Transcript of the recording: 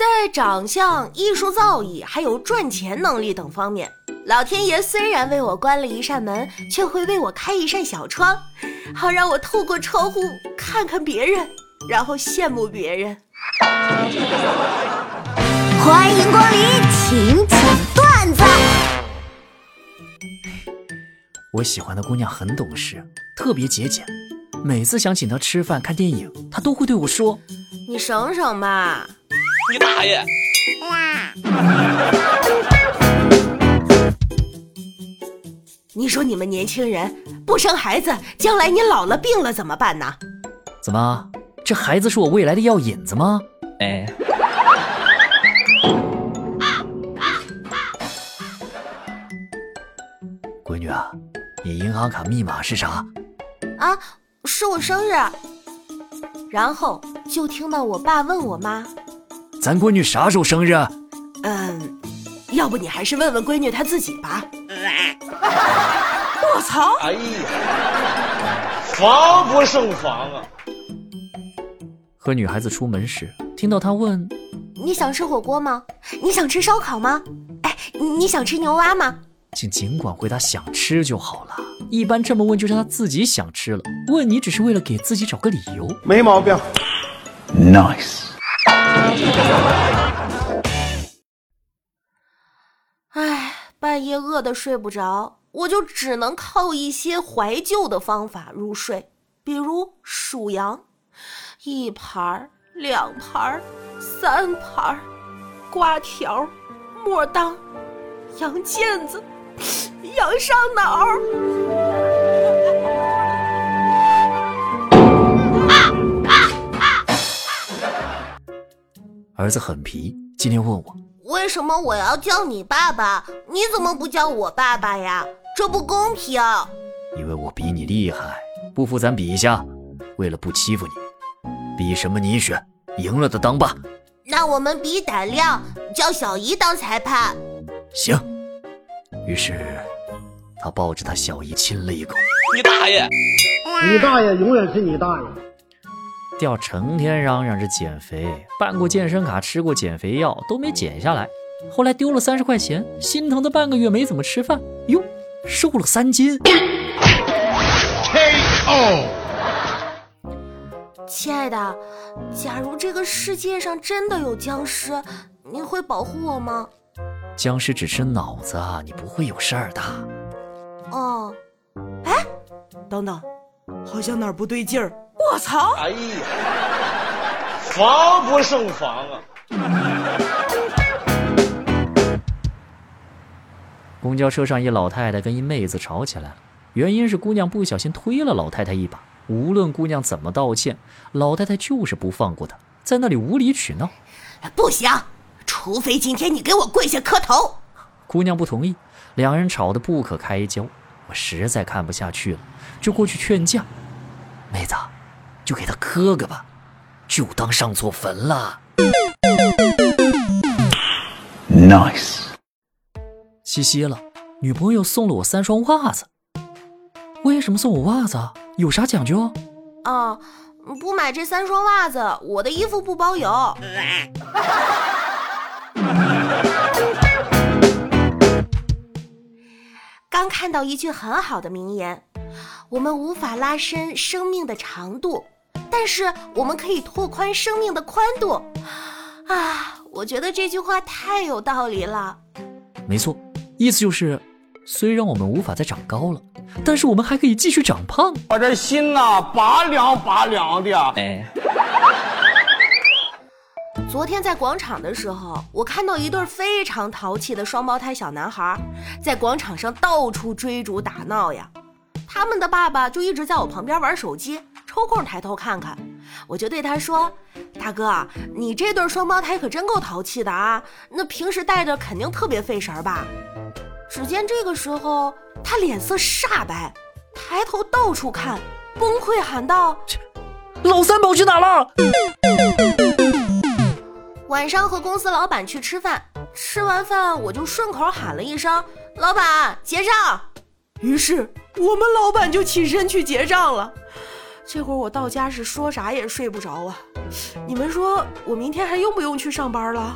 在长相、艺术造诣还有赚钱能力等方面，老天爷虽然为我关了一扇门，却会为我开一扇小窗，好让我透过窗户看看别人，然后羡慕别人。欢迎光临，请讲段子。我喜欢的姑娘很懂事，特别节俭。每次想请她吃饭、看电影，她都会对我说：“你省省吧。”你大爷！你说你们年轻人不生孩子，将来你老了病了怎么办呢？怎么，这孩子是我未来的药引子吗？哎。闺女啊，你银行卡密码是啥？啊，是我生日。然后就听到我爸问我妈：“咱闺女啥时候生日？”嗯，要不你还是问问闺女她自己吧。我操！哎呀，防不胜防啊！和女孩子出门时，听到她问：“你想吃火锅吗？你想吃烧烤吗？哎，你想吃牛蛙吗？”请尽管回答想吃就好了。一般这么问就是她自己想吃了，问你只是为了给自己找个理由。没毛病，nice。哎，半夜饿得睡不着，我就只能靠一些怀旧的方法入睡，比如数羊，一盘儿两盘儿三盘儿瓜条莫当，羊腱子。羊上脑。儿子很皮，今天问我为什么我要叫你爸爸，你怎么不叫我爸爸呀？这不公平。因为我比你厉害，不服咱比一下。为了不欺负你，比什么你选，赢了的当爸。那我们比胆量，叫小姨当裁判。行。于是。他抱着他小姨亲了一口。你大爷！你大爷永远是你大爷。掉成天嚷嚷着减肥，办过健身卡，吃过减肥药，都没减下来。后来丢了三十块钱，心疼的半个月没怎么吃饭，哟，瘦了三斤。K.O. 亲爱的，假如这个世界上真的有僵尸，你会保护我吗？僵尸只吃脑子，你不会有事儿的。哦，哎，等等，好像哪儿不对劲儿！我操！哎呀，防不胜防啊！公交车上，一老太太跟一妹子吵起来了，原因是姑娘不小心推了老太太一把。无论姑娘怎么道歉，老太太就是不放过她，在那里无理取闹。不行，除非今天你给我跪下磕头。姑娘不同意，两人吵得不可开交。我实在看不下去了，就过去劝架。妹子，就给他磕个吧，就当上错坟了。Nice。七夕了，女朋友送了我三双袜子。为什么送我袜子？有啥讲究？啊，不买这三双袜子，我的衣服不包邮。刚看到一句很好的名言：我们无法拉伸生命的长度，但是我们可以拓宽生命的宽度。啊，我觉得这句话太有道理了。没错，意思就是，虽然我们无法再长高了，但是我们还可以继续长胖。我这心呐，拔凉拔凉的。哎。昨天在广场的时候，我看到一对非常淘气的双胞胎小男孩，在广场上到处追逐打闹呀。他们的爸爸就一直在我旁边玩手机，抽空抬头看看。我就对他说：“大哥，你这对双胞胎可真够淘气的啊！那平时带着肯定特别费神吧？”只见这个时候，他脸色煞白，抬头到处看，崩溃喊道：“老三跑去哪了？” 晚上和公司老板去吃饭，吃完饭我就顺口喊了一声：“老板结账。”于是我们老板就起身去结账了。这会儿我到家是说啥也睡不着啊。你们说我明天还用不用去上班了？